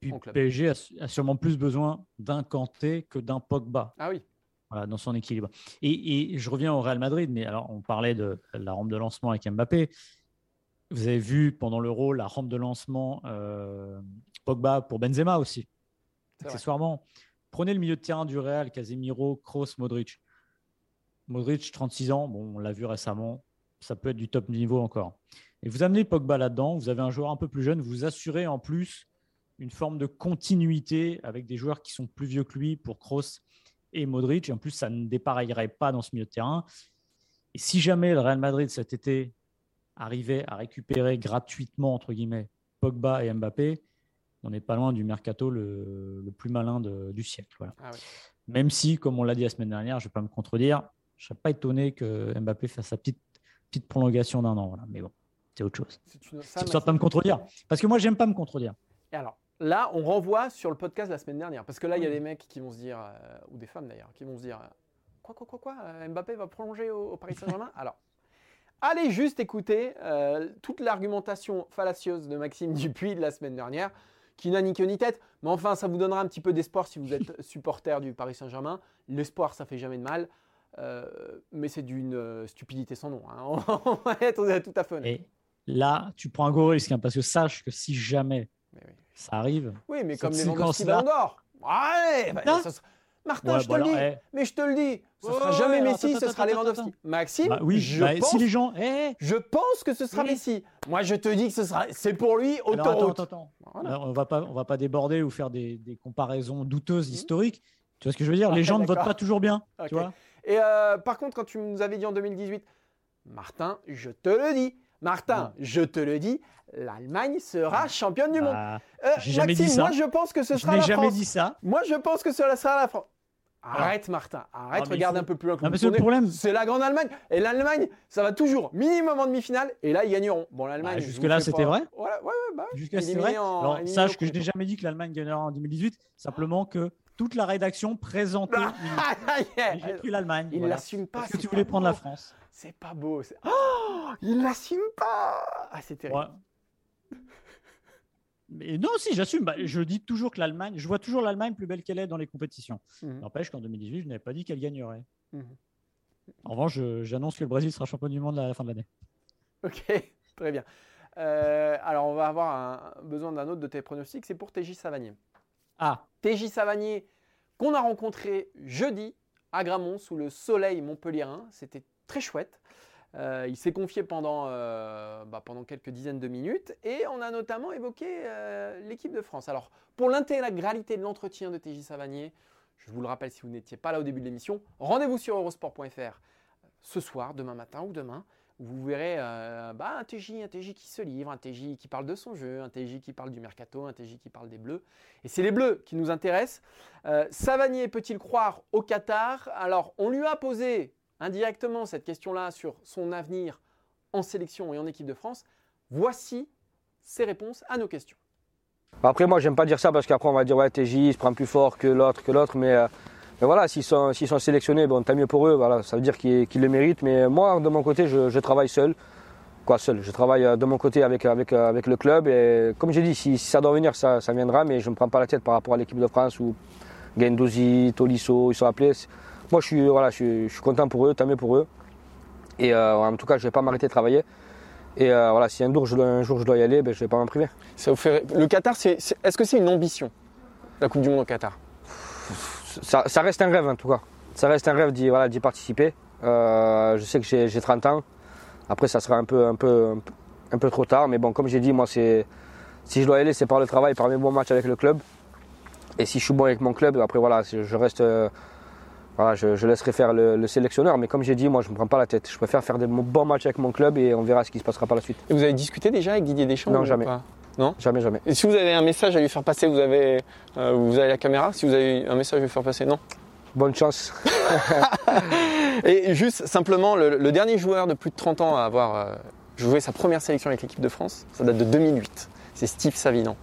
B: Puis PSG a, sûrement plus besoin d'un Kanté que d'un Pogba.
A: Ah oui.
B: Voilà, dans son équilibre. Et, je reviens au Real Madrid, mais alors on parlait de la rampe de lancement avec Mbappé. Vous avez vu pendant l'Euro la rampe de lancement euh, Pogba pour Benzema aussi accessoirement. Prenez le milieu de terrain du Real, Casemiro, Kroos, Modric. Modric, 36 ans, bon, on l'a vu récemment, ça peut être du top niveau encore. Et vous amenez Pogba là-dedans, vous avez un joueur un peu plus jeune, vous assurez en plus une forme de continuité avec des joueurs qui sont plus vieux que lui pour Kroos et Modric. Et en plus, ça ne dépareillerait pas dans ce milieu de terrain. Et si jamais le Real Madrid cet été arrivait à récupérer gratuitement, entre guillemets, Pogba et Mbappé, on n'est pas loin du mercato le, plus malin du siècle. Ah Même si, comme on l'a dit la semaine dernière, je ne vais pas me contredire, je ne serais pas étonné que Mbappé fasse sa petite, petite prolongation d'un an. Mais bon, c'est autre chose. C'est une... pas me contredire. Parce que moi, j'aime pas me contredire.
A: Et alors, là, on renvoie sur le podcast de la semaine dernière. Parce que là, il y a des mecs qui vont se dire, euh, ou des femmes d'ailleurs, qui vont se dire Quoi, quoi, quoi, quoi euh, Mbappé va prolonger au, Paris Saint-Germain? Alors, allez juste écouter euh, toute l'argumentation fallacieuse de Maxime Dupuis de la semaine dernière qui n'a ni queue ni tête. Mais enfin, ça vous donnera un petit peu d'espoir si vous êtes supporter du Paris Saint-Germain. L'espoir, ça fait jamais de mal. Euh, mais c'est d'une euh, stupidité sans nom. Hein. On va être tout à fait honnête.
B: Et là, tu prends un gros risque, hein, parce que sache que si jamais ça arrive.
A: Oui, mais comme les Lewandowski d'Or. Ouais, bah, ça, Martin, je te le dis, eh. mais je te le dis, ce ne sera jamais Messi, ce sera Lewandowski. Maxime, bah
B: oui,
A: je, bah, pense,
B: si les gens, eh.
A: je pense que ce sera Messi. Moi, je te dis que ce sera, c'est pour lui autoroute.
B: attends, attends, on va pas, on va pas déborder ou faire des, des comparaisons douteuses mmh. historiques. Tu vois ce que je veux dire? Les gens ne votent pas toujours bien. Tu vois?
A: Et euh, par contre, quand tu nous avais dit en 2018, Martin, je te le dis, Martin, je te le dis, l'Allemagne sera championne du monde. Bah,
B: euh, J'ai jamais dit ça.
A: Moi, je pense que ce sera la France.
B: Je n'ai jamais dit ça.
A: Moi, je pense que ce sera la France. Arrête, Martin. Arrête, regarde un peu plus loin.
B: Non, mais le problème.
A: C'est la grande Allemagne. Et l'Allemagne, ça va toujours minimum en demi-finale. Et là, ils gagneront. Bon, l'Allemagne.
B: Bah, jusque-là, c'était vrai.
A: Ouais, ouais, bah,
B: Jusque-là, c'était vrai. Alors, sache que je n'ai jamais dit que l'Allemagne gagnera en 2018. Simplement que toute la rédaction présentait. J'ai pris l'Allemagne.
A: Il l'assume pas.
B: Parce que tu voulais prendre la France.
A: C'est pas beau. Oh, il l'assume pas. Ah, c'est terrible.
B: Mais non, si, j'assume. Bah, je dis toujours que l'Allemagne, je vois toujours l'Allemagne plus belle qu'elle est dans les compétitions. Mhm. N'empêche qu'en 2018, je n'avais pas dit qu'elle gagnerait. Mhm. En revanche, j'annonce que le Brésil sera champion du monde à la fin de l'année.
A: Ok, très bien. Euh, alors, on va avoir un, besoin d'un autre de tes pronostics. C'est pour TJ Savanier.
B: Ah.
A: TJ Savanier, qu'on a rencontré jeudi à Gramont sous le soleil montpelliérain. C'était très chouette. Euh, il s'est confié pendant, euh, bah, pendant quelques dizaines de minutes et on a notamment évoqué euh, l'équipe de France. Alors, pour l'intégralité de l'entretien de TJ Savanier, je vous le rappelle si vous n'étiez pas là au début de l'émission, rendez-vous sur eurosport.fr ce soir, demain matin ou demain. Vous verrez bah, un TJ, un TJ qui se livre, un TJ qui parle de son jeu, un TJ qui parle du mercato, un TJ qui parle des bleus. Et c'est les bleus qui nous intéressent. Savanier peut-il croire au Qatar? Alors, on lui a posé indirectement cette question-là sur son avenir en sélection et en équipe de France, voici ses réponses à nos questions.
C: Après, moi, j'aime pas dire ça parce qu'après, on va dire, ouais, TJ, se prend plus fort que l'autre, que l'autre. Mais, euh, voilà, s'ils sont, sont, sélectionnés, bon, tant mieux pour eux. Voilà, ça veut dire qu'ils le méritent. Mais moi, de mon côté, je, travaille seul. Quoi, seul Je travaille euh, de mon côté euh, avec le club. Et comme j'ai dit, si, ça doit venir, ça, viendra. Mais je ne me prends pas la tête par rapport à l'équipe de France où Gendouzi, Tolisso, ils sont appelés moi, je suis, voilà, je, suis, content pour eux, tant mieux pour eux. Et euh, en tout cas, je ne vais pas m'arrêter de travailler. Et voilà, si un jour je dois, y aller, ben, je ne vais pas m'en priver.
A: Ça vous fait... Le Qatar, est-ce que c'est une ambition, la Coupe du Monde au Qatar?
C: Ça, reste un rêve en tout cas. Ça reste un rêve d'y, voilà, participer. Euh, je sais que j'ai, 30 ans. Après, ça sera un peu, un, peu, un peu trop tard. Mais bon, comme j'ai dit, moi, c'est, si je dois y aller, c'est par le travail, par mes bons matchs avec le club. Et si je suis bon avec mon club, après, voilà, je reste voilà, je, je laisserai faire le, le sélectionneur. Mais comme j'ai dit, moi, je ne me prends pas la tête. Je préfère faire des bons matchs avec mon club et on verra ce qui se passera par la suite.
A: Et vous avez discuté déjà avec Didier Deschamps
C: Non, jamais.
A: pas?
C: Jamais, jamais.
A: Et si vous avez un message à lui faire passer, vous avez, euh, vous avez la caméra Si vous avez un message à lui faire passer, non
C: Bonne chance.
A: Et juste simplement, le, le dernier joueur de plus de 30 ans à avoir euh, joué sa première sélection avec l'équipe de France, ça date de 2008. C'est Steve Savinan.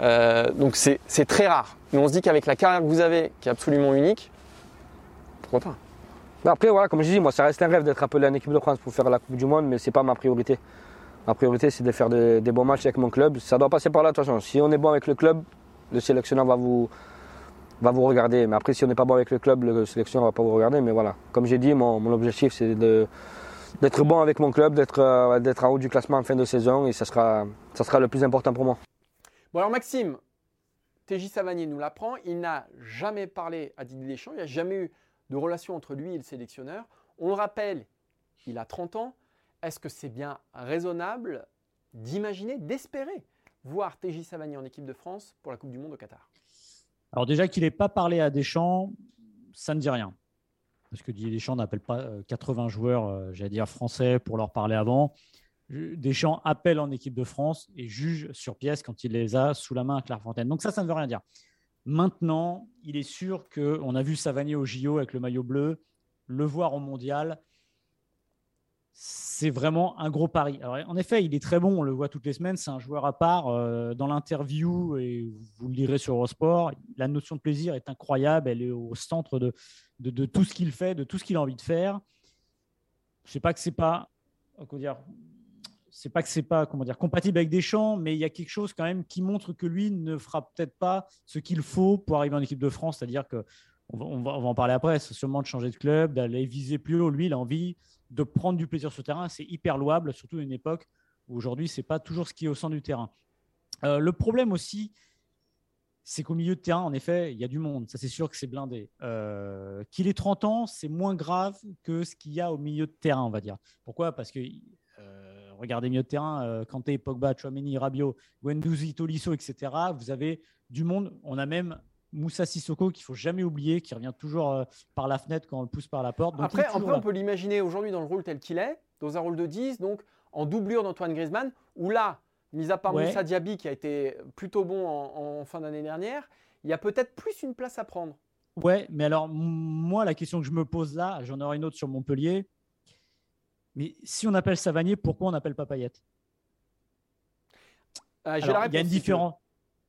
A: Euh, donc c'est très rare. Mais on se dit qu'avec la carrière que vous avez, qui est absolument unique, pourquoi pas
C: après, voilà, comme je dis, moi, ça reste un rêve d'être appelé en équipe de France pour faire la Coupe du Monde, mais c'est pas ma priorité. Ma priorité, c'est de faire de- des bons matchs avec mon club. Ça doit passer par là, de toute façon. Si on est bon avec le club, le sélectionneur va vous, va vous regarder. Mais après, si on n'est pas bon avec le club, le sélectionneur va pas vous regarder. Mais voilà, comme j'ai dit, mon, mon objectif, c'est d'être bon avec mon club, d'être euh, d'être en haut du classement en fin de saison, et ça sera, ça sera le plus important pour moi.
A: Bon alors Maxime, TJ Savanier nous l'apprend, il n'a jamais parlé à Didier Deschamps, il n'y a jamais eu de relation entre lui et le sélectionneur. On le rappelle, il a 30 ans. Est-ce que c'est bien raisonnable d'imaginer, d'espérer voir TJ Savanier en équipe de France pour la Coupe du Monde au Qatar?
B: Alors déjà qu'il n'ait pas parlé à Deschamps, ça ne dit rien. Parce que Deschamps n'appelle pas euh, 80 joueurs, euh, j'allais dire français, pour leur parler avant. Deschamps appelle en équipe de France et juge sur pièce quand il les a sous la main à Clairefontaine. Donc ça, ça ne veut rien dire. Maintenant, il est sûr qu'on a vu Savanier au JO avec le maillot bleu, le voir au mondial, c'est vraiment un gros pari. En effet, il est très bon, on le voit toutes les semaines, c'est un joueur à part. euh, dans l'interview, et vous le lirez sur Eurosport, la notion de plaisir est incroyable, elle est au centre de, tout ce qu'il fait, de tout ce qu'il a envie de faire. Je ne sais pas que c'est pas, euh, comment dire, c'est pas que c'est pas comment dire compatible avec Deschamps, mais il y a quelque chose quand même qui montre que lui ne fera peut-être pas ce qu'il faut pour arriver en équipe de France, c'est-à-dire que on va, en parler après, c'est sûrement de changer de club, d'aller viser plus haut. Lui, il a envie de prendre du plaisir sur le terrain, c'est hyper louable, surtout à une époque où aujourd'hui c'est pas toujours ce qui est au centre du terrain. Euh, le problème aussi, c'est qu'au milieu de terrain, en effet, il y a du monde. Ça, c'est sûr que c'est blindé. Euh, Qu'il ait 30 ans, c'est moins grave que ce qu'il y a au milieu de terrain, on va dire. Pourquoi? Parce que, euh, regardez, milieu de terrain, Kanté, Pogba, Chouameni, Rabiot, Guendouzi, Tolisso, etc. Vous avez du monde. On a même Moussa Sissoko qu'il faut jamais oublier, qui revient toujours euh, par la fenêtre quand on le pousse par la porte. Donc,
A: Après,
B: toujours
A: on peut l'imaginer aujourd'hui dans le rôle tel qu'il est, dans un rôle de 10, donc en doublure d'Antoine Griezmann, où là, mis à part
B: Ouais.
A: Moussa Diaby qui a été plutôt bon en, en fin d'année dernière, il y a peut-être plus une place à prendre.
B: Ouais, mais alors, moi, la question que je me pose là, j'en aurai une autre sur Montpellier. Mais si on appelle Savanier, pourquoi on n'appelle pas Payet
A: Euh, la
B: Il y a une différence.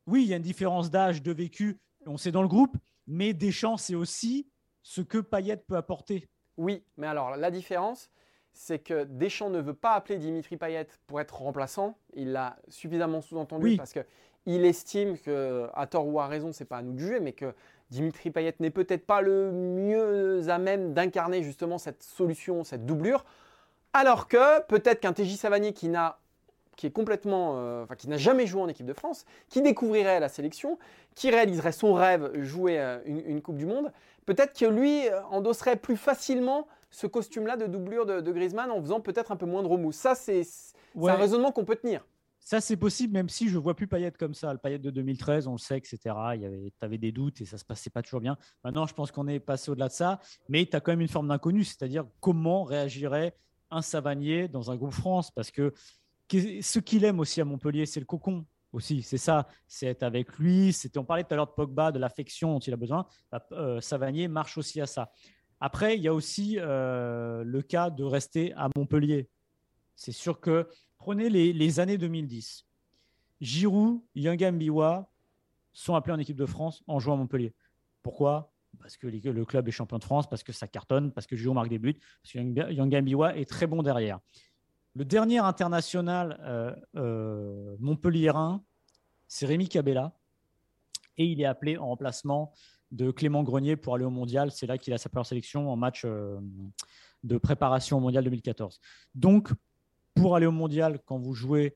B: Oui, il y a une différence d'âge, de vécu. On sait dans le groupe, mais Deschamps, c'est aussi ce que Payet peut apporter.
A: Oui, mais alors la différence, c'est que Deschamps ne veut pas appeler Dimitri Payet pour être remplaçant. Il l'a suffisamment sous-entendu
B: Oui.
A: parce qu'il estime que, à tort ou à raison, c'est pas à nous de juger, mais que Dimitri Payet n'est peut-être pas le mieux à même d'incarner justement cette solution, cette doublure. Alors que peut-être qu'un TJ Savanier qui n'a qui est complètement, euh, enfin qui n'a jamais joué en équipe de France, qui découvrirait la sélection, qui réaliserait son rêve, jouer euh, une, une Coupe du Monde, peut-être que lui euh, endosserait plus facilement ce costume-là de doublure de, de Griezmann en faisant peut-être un peu moins de remous. Ça, c'est
B: Ouais,
A: un raisonnement qu'on peut tenir.
B: ça, c'est possible, même si je vois plus Payet comme ça. Le Payet de 2013, on le sait, etc. Il y avait, tu avais des doutes et ça se passait pas toujours bien. Maintenant, je pense qu'on est passé au-delà de ça, mais tu as quand même une forme d'inconnu, c'est-à-dire comment réagirait un Savanier dans un groupe France? Parce que ce qu'il aime aussi à Montpellier, c'est le cocon aussi. C'est ça, c'est être avec lui. On parlait tout à l'heure de Pogba, de l'affection dont il a besoin. Bah, euh, Savanier marche aussi à ça. Après, il y a aussi euh, le cas de rester à Montpellier. C'est sûr que prenez les, années 2010. Giroud, Yangambiwa sont appelés en équipe de France en jouant à Montpellier. Pourquoi? Parce que le club est champion de France, parce que ça cartonne, parce que Giroud marque des buts, parce que Yang- Yangambiwa est très bon derrière. Le dernier international euh, euh, c'est Rémi Cabella. Et il est appelé en remplacement de Clément Grenier pour aller au mondial. C'est là qu'il a sa première sélection en match euh, de préparation au mondial 2014. Donc, pour aller au mondial, quand vous jouez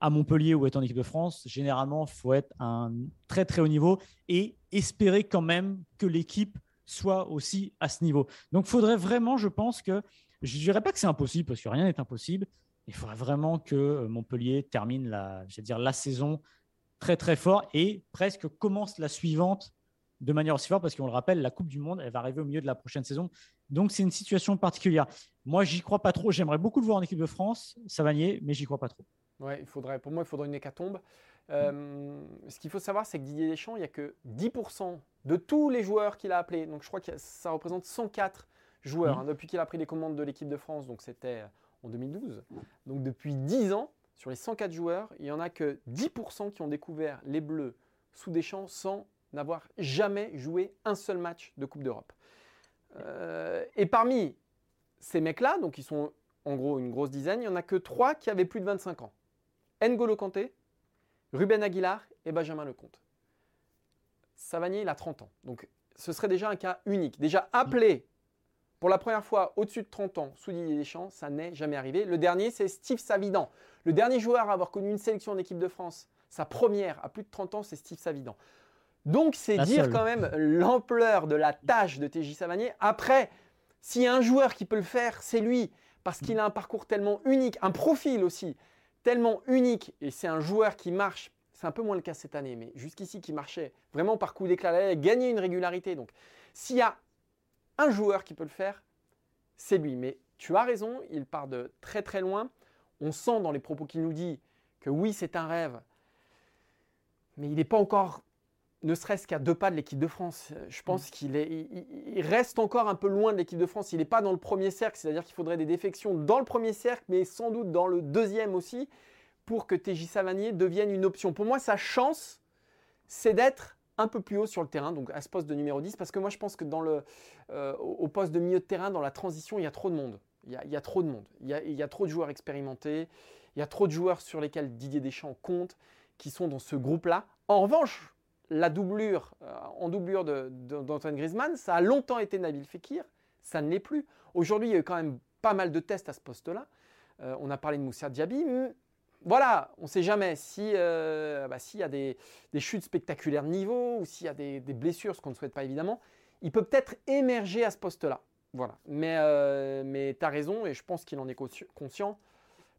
B: à Montpellier ou être en équipe de France, généralement, il faut être à un très très haut niveau et espérer quand même que l'équipe soit aussi à ce niveau. Donc, il faudrait vraiment, je pense que, je ne dirais pas que c'est impossible parce que rien n'est impossible. Il faudrait vraiment que euh, Montpellier termine la, dire, la saison très très fort et presque commence la suivante de manière aussi forte parce qu'on le rappelle, la Coupe du Monde, elle va arriver au milieu de la prochaine saison. Donc c'est une situation particulière. Moi, j'y crois pas trop. J'aimerais beaucoup le voir en équipe de France, Savanier, mais j'y crois pas trop.
A: Ouais, il faudrait, pour moi, il faudrait une hécatombe. Euh, ce qu'il faut savoir, c'est que Didier Deschamps, il n'y a que 10% de tous les joueurs qu'il a appelés. Donc je crois que ça représente 104 joueurs mmh. hein, depuis qu'il a pris les commandes de l'équipe de France. Donc c'était en 2012. Donc depuis 10 ans, sur les 104 joueurs, il n'y en a que 10% qui ont découvert les Bleus sous Deschamps sans n'avoir jamais joué un seul match de Coupe d'Europe. Euh, et parmi ces mecs-là, donc ils sont en gros une grosse dizaine, il n'y en a que trois qui avaient plus de 25 ans. N'Golo Kanté, Ruben Aguilar et Benjamin Lecomte. Savanier, il a 30 ans. Donc ce serait déjà un cas unique. Déjà appelé pour la première fois au-dessus de 30 ans sous Didier Deschamps, ça n'est jamais arrivé. Le dernier, c'est Steve Savidan. Le dernier joueur à avoir connu une sélection en équipe de France, sa première à plus de 30 ans, c'est Steve Savidan. Donc, c'est dire quand même l'ampleur de la tâche de TJ Savanier. Après, s'il y a un joueur qui peut le faire, c'est lui. Parce qu'il a un parcours tellement unique, un profil aussi tellement unique. Et c'est un joueur qui marche. C'est un peu moins le cas cette année, mais jusqu'ici qui marchait vraiment par coup d'éclat, gagner une régularité. Donc, s'il y a un joueur qui peut le faire, c'est lui. Mais tu as raison, il part de très très loin. On sent dans les propos qu'il nous dit que oui, c'est un rêve, mais il n'est pas encore ne serait-ce qu'à deux pas de l'équipe de France. Je pense mm. qu'il est, il, reste encore un peu loin de l'équipe de France. Il n'est pas dans le premier cercle, c'est-à-dire qu'il faudrait des défections dans le premier cercle, mais sans doute dans le deuxième aussi, pour que TJ Savanier devienne une option. Pour moi, sa chance, c'est d'être un peu plus haut sur le terrain, donc à ce poste de numéro 10, parce que moi je pense que dans le, euh, au poste de milieu de terrain, dans la transition, il y a trop de monde. Il y a, trop de monde. Il y, a, il y a trop de joueurs expérimentés. Il y a trop de joueurs sur lesquels Didier Deschamps compte, qui sont dans ce groupe-là. En revanche, la doublure, euh, en doublure d'Antoine Griezmann, ça a longtemps été Nabil Fekir, ça ne l'est plus. Aujourd'hui, il y a eu quand même pas mal de tests à ce poste-là. Euh, on a parlé de Moussa Diaby. Voilà, on ne sait jamais si euh, bah, s'il y a des, chutes spectaculaires de niveau ou s'il y a des, blessures, ce qu'on ne souhaite pas évidemment, il peut peut-être émerger à ce poste-là. Voilà. Mais, mais tu as raison et je pense qu'il en est conscient.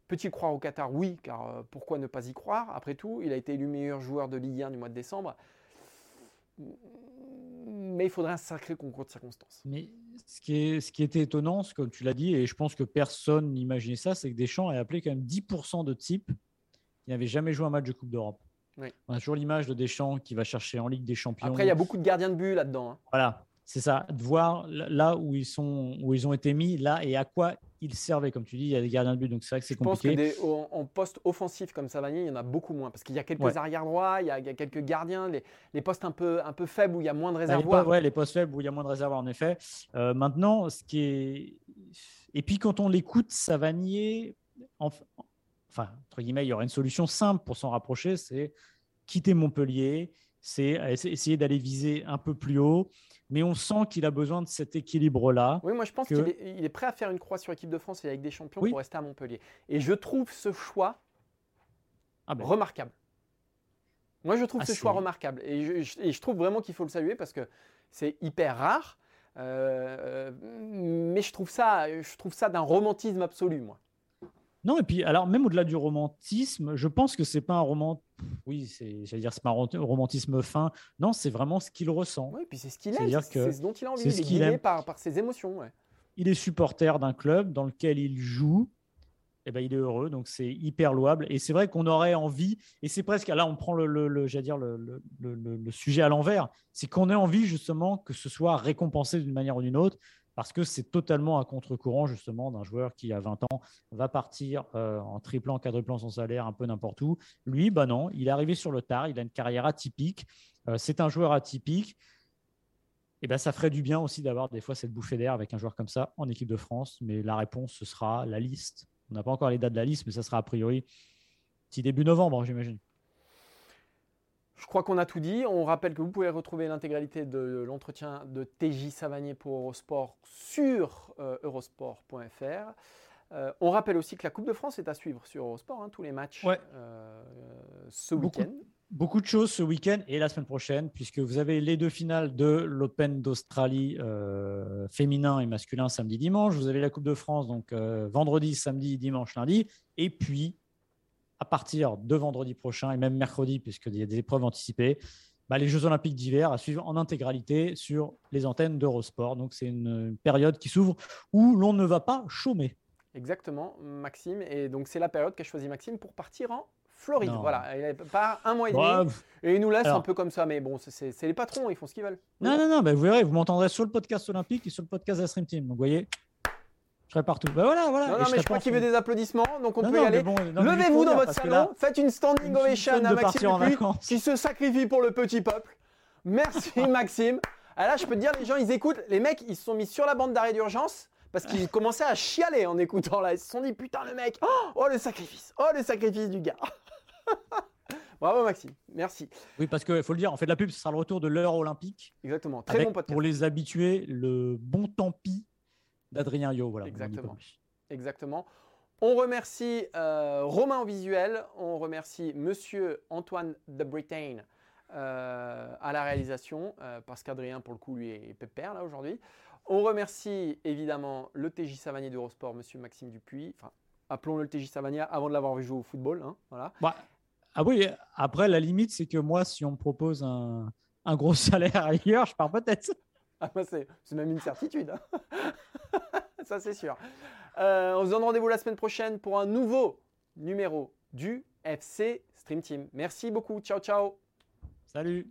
A: Peut-il croire au Qatar? Oui, car pourquoi ne pas y croire? Après tout, il a été élu meilleur joueur de Ligue 1 du mois de décembre mais il faudrait un sacré concours de circonstances.
B: Ce qui, est, ce qui était étonnant, comme tu l'as dit, et je pense que personne n'imaginait ça, c'est que Deschamps a appelé quand même 10% de types qui n'avaient jamais joué un match de Coupe d'Europe. On a toujours l'image de Deschamps qui va chercher en Ligue des Champions.
A: Après, il y a beaucoup de gardiens de but là-dedans. Hein.
B: Voilà, c'est ça, de voir là où ils, sont, où ils ont été mis, là et à quoi ils servaient. Comme tu dis, il y a des gardiens de but, donc c'est vrai que c'est compliqué.
A: Je pense que en, poste offensif comme Savanier, il y en a beaucoup moins. Parce qu'il y a quelques arrières droits, il y, a, quelques gardiens, les, postes un peu, un peu faibles où il y a moins de bah, réservoirs.
B: Oui, les postes faibles où il y a moins de réservoirs, en effet. Euh, maintenant, ce qui est. Et puis quand on l'écoute, Savanier, enfin, entre guillemets, il y aurait une solution simple pour s'en rapprocher c'est quitter Montpellier, c'est essayer d'aller viser un peu plus haut mais on sent qu'il a besoin de cet équilibre-là.
A: Oui, moi je pense qu'il est, prêt à faire une croix sur l'équipe de France et avec des champions pour rester à Montpellier. Et je trouve ce choix ah ben. remarquable. Moi je trouve ce choix remarquable. Et je, trouve vraiment qu'il faut le saluer parce que c'est hyper rare. Euh, mais je trouve ça, je trouve ça d'un romantisme absolu, moi.
B: Non, et puis, alors, même au-delà du romantisme, je pense que c'est pas un roman. Oui, c'est, j'allais dire, un romantisme fin. Non, c'est vraiment ce qu'il ressent.
A: Oui, puis c'est ce qu'il aime. C'est, ce dont il a envie. C'est ce qu'il aime. Par, par ses émotions.
B: Il est supporter d'un club dans lequel il joue. Eh ben, il est heureux, donc c'est hyper louable. Et c'est vrai qu'on aurait envie, et c'est presque, là on prend le, le, dire, le, le, sujet à l'envers, c'est qu'on ait envie justement que ce soit récompensé d'une manière ou d'une autre parce que c'est totalement à contre-courant justement d'un joueur qui à 20 ans va partir euh, en triplant, quadruplant son salaire un peu n'importe où. Lui, bah non, il est arrivé sur le tard, il a une carrière atypique, euh, c'est un joueur atypique. Et ben, ça ferait du bien aussi d'avoir des fois cette bouffée d'air avec un joueur comme ça en équipe de France. Mais la réponse, ce sera la liste. On n'a pas encore les dates de la liste, mais ça sera a priori petit début novembre, j'imagine.
A: Je crois qu'on a tout dit. On rappelle que vous pouvez retrouver l'intégralité de l'entretien de TJ Savanier pour Eurosport sur euh, eurosport.fr. Euh, on rappelle aussi que la Coupe de France est à suivre sur Eurosport, hein, tous les matchs euh, ce week-end.
B: Beaucoup de choses ce week-end et la semaine prochaine, puisque vous avez les deux finales de l'Open d'Australie féminin et masculin samedi, dimanche. Vous avez la Coupe de France donc vendredi, samedi, dimanche, lundi. Et puis à partir de vendredi prochain et même mercredi, puisqu'il y a des épreuves anticipées, bah, les Jeux Olympiques d'hiver à suivre en intégralité sur les antennes d'Eurosport. Donc c'est une période qui s'ouvre où l'on ne va pas chômer.
A: Exactement, Maxime. Et donc c'est la période qu'a choisi Maxime pour partir en Floride. Voilà, il part un mois et demi. et il nous laisse un peu comme ça. Mais bon, c'est les patrons, ils font ce qu'ils veulent.
B: Non, non, non, bah, vous verrez, vous m'entendrez sur le podcast olympique et sur le podcast de la Stream Team. Donc vous voyez, je serai partout. Bah voilà, voilà.
A: Non, non mais je crois qu'il veut des applaudissements, donc on peut y aller. Levez-vous dans votre salon, faites une standing ovation à Maxime qui se sacrifie pour le petit peuple. Merci Maxime. Ah, là, je peux te dire, les gens, ils écoutent. Les mecs, ils se sont mis sur la bande d'arrêt d'urgence parce qu'ils commençaient à chialer en écoutant là. Ils se sont dit, putain, le mec, oh le sacrifice, oh le sacrifice du gars. Bravo Maxime, merci.
B: Oui, parce qu'il faut le dire, en fait de la pub, ce sera le retour de l'heure olympique.
A: Exactement, très bon podcast.
B: Pour les habitués, le bon tant pis d'Adrien Yo. Voilà,
A: Exactement. Exactement. On remercie euh, Romain au visuel, on remercie Monsieur Antoine de Britain euh, à la réalisation, euh, parce qu'Adrien, pour le coup, lui est pépère là aujourd'hui. On remercie évidemment le TJ Savanier d'Eurosport, Monsieur Maxime Dupuis. Enfin, appelons-le le TJ Savanier avant de l'avoir vu jouer au football. Hein, voilà.
B: Bah, ah oui, après, la limite, c'est que moi, si on me propose un, un gros salaire ailleurs, je pars peut-être.
A: Ah, bah, c'est même une certitude. Hein. Ça, c'est sûr. Euh, on se donne rendez-vous la semaine prochaine pour un nouveau numéro du FC Stream Team. Merci beaucoup. Ciao, ciao.
B: Salut.